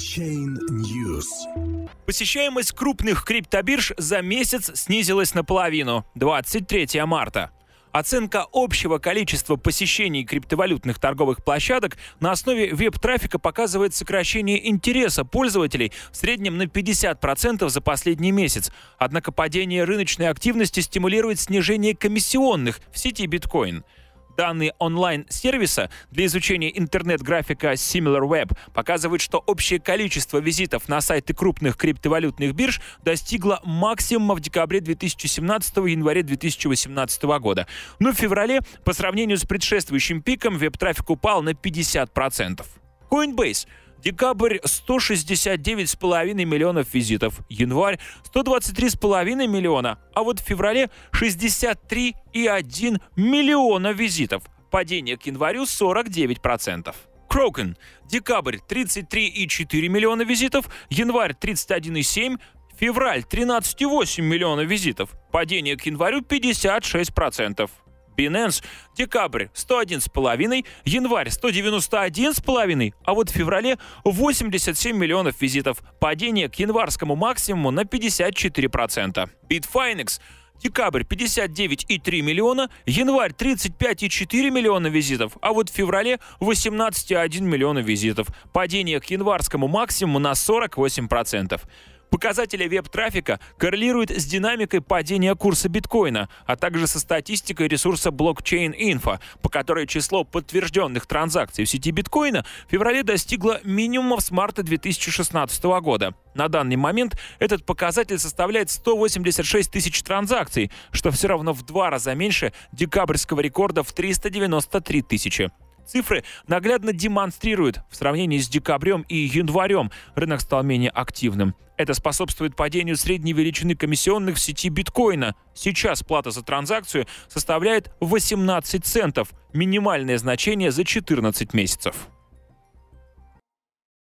Блокчейн News. Посещаемость крупных криптобирж за месяц снизилась наполовину, 23 марта. Оценка общего количества посещений криптовалютных торговых площадок на основе веб-трафика показывает сокращение интереса пользователей в среднем на 50% за последний месяц. Однако падение рыночной активности стимулирует снижение комиссионных в сети биткоин. Данные онлайн-сервиса для изучения интернет-графика SimilarWeb показывают, что общее количество визитов на сайты крупных криптовалютных бирж достигло максимума в декабре 2017 и январе 2018 года. Но в феврале по сравнению с предшествующим пиком веб-трафик упал на 50%. Coinbase Декабрь 169,5 миллионов визитов. Январь 123,5 миллиона. А вот в феврале 63,1 миллиона визитов. Падение к январю 49%. Крокен. Декабрь 33,4 миллиона визитов. Январь 31,7 Февраль 13,8 миллиона визитов. Падение к январю 56%. Binance декабрь 101,5, январь 191,5, а вот в феврале 87 миллионов визитов, падение к январскому максимуму на 54%. Bitfinex Декабрь 59,3 миллиона, январь 35,4 миллиона визитов, а вот в феврале 18,1 миллиона визитов. Падение к январскому максимуму на 48%. Показатели веб-трафика коррелируют с динамикой падения курса биткоина, а также со статистикой ресурса Blockchain Info, по которой число подтвержденных транзакций в сети биткоина в феврале достигло минимума с марта 2016 года. На данный момент этот показатель составляет 186 тысяч транзакций, что все равно в два раза меньше декабрьского рекорда в 393 тысячи. Цифры наглядно демонстрируют, в сравнении с декабрем и январем рынок стал менее активным. Это способствует падению средней величины комиссионных в сети биткоина. Сейчас плата за транзакцию составляет 18 центов, минимальное значение за 14 месяцев.